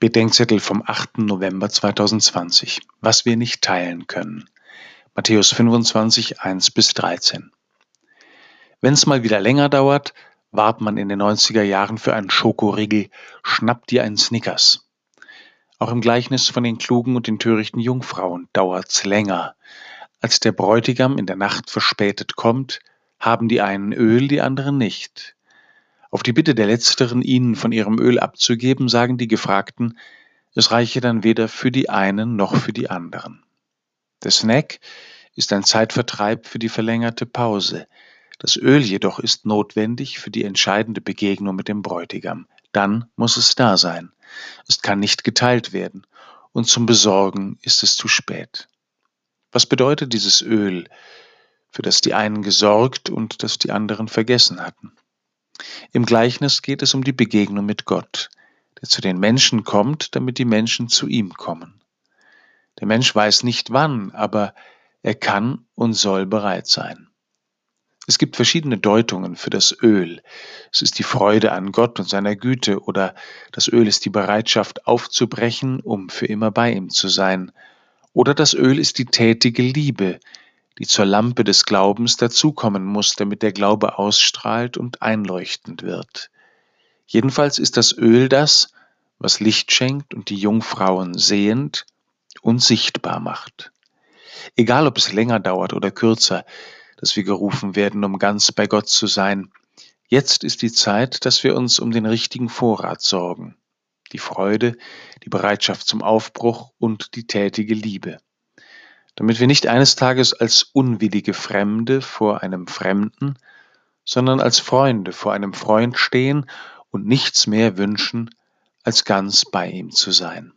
Bedenkzettel vom 8. November 2020. Was wir nicht teilen können. Matthäus 25, 1 bis 13. Wenn es mal wieder länger dauert, warb man in den 90er Jahren für einen Schokoriegel, schnappt dir einen Snickers. Auch im Gleichnis von den klugen und den törichten Jungfrauen dauert's länger. Als der Bräutigam in der Nacht verspätet kommt, haben die einen Öl, die anderen nicht. Auf die Bitte der Letzteren, ihnen von ihrem Öl abzugeben, sagen die Gefragten, es reiche dann weder für die einen noch für die anderen. Der Snack ist ein Zeitvertreib für die verlängerte Pause. Das Öl jedoch ist notwendig für die entscheidende Begegnung mit dem Bräutigam. Dann muss es da sein. Es kann nicht geteilt werden. Und zum Besorgen ist es zu spät. Was bedeutet dieses Öl, für das die einen gesorgt und das die anderen vergessen hatten? Im Gleichnis geht es um die Begegnung mit Gott, der zu den Menschen kommt, damit die Menschen zu ihm kommen. Der Mensch weiß nicht wann, aber er kann und soll bereit sein. Es gibt verschiedene Deutungen für das Öl. Es ist die Freude an Gott und seiner Güte oder das Öl ist die Bereitschaft aufzubrechen, um für immer bei ihm zu sein. Oder das Öl ist die tätige Liebe, die zur Lampe des Glaubens dazukommen muss, damit der Glaube ausstrahlt und einleuchtend wird. Jedenfalls ist das Öl das, was Licht schenkt und die Jungfrauen sehend und sichtbar macht. Egal ob es länger dauert oder kürzer, dass wir gerufen werden, um ganz bei Gott zu sein, jetzt ist die Zeit, dass wir uns um den richtigen Vorrat sorgen. Die Freude, die Bereitschaft zum Aufbruch und die tätige Liebe damit wir nicht eines Tages als unwillige Fremde vor einem Fremden, sondern als Freunde vor einem Freund stehen und nichts mehr wünschen, als ganz bei ihm zu sein.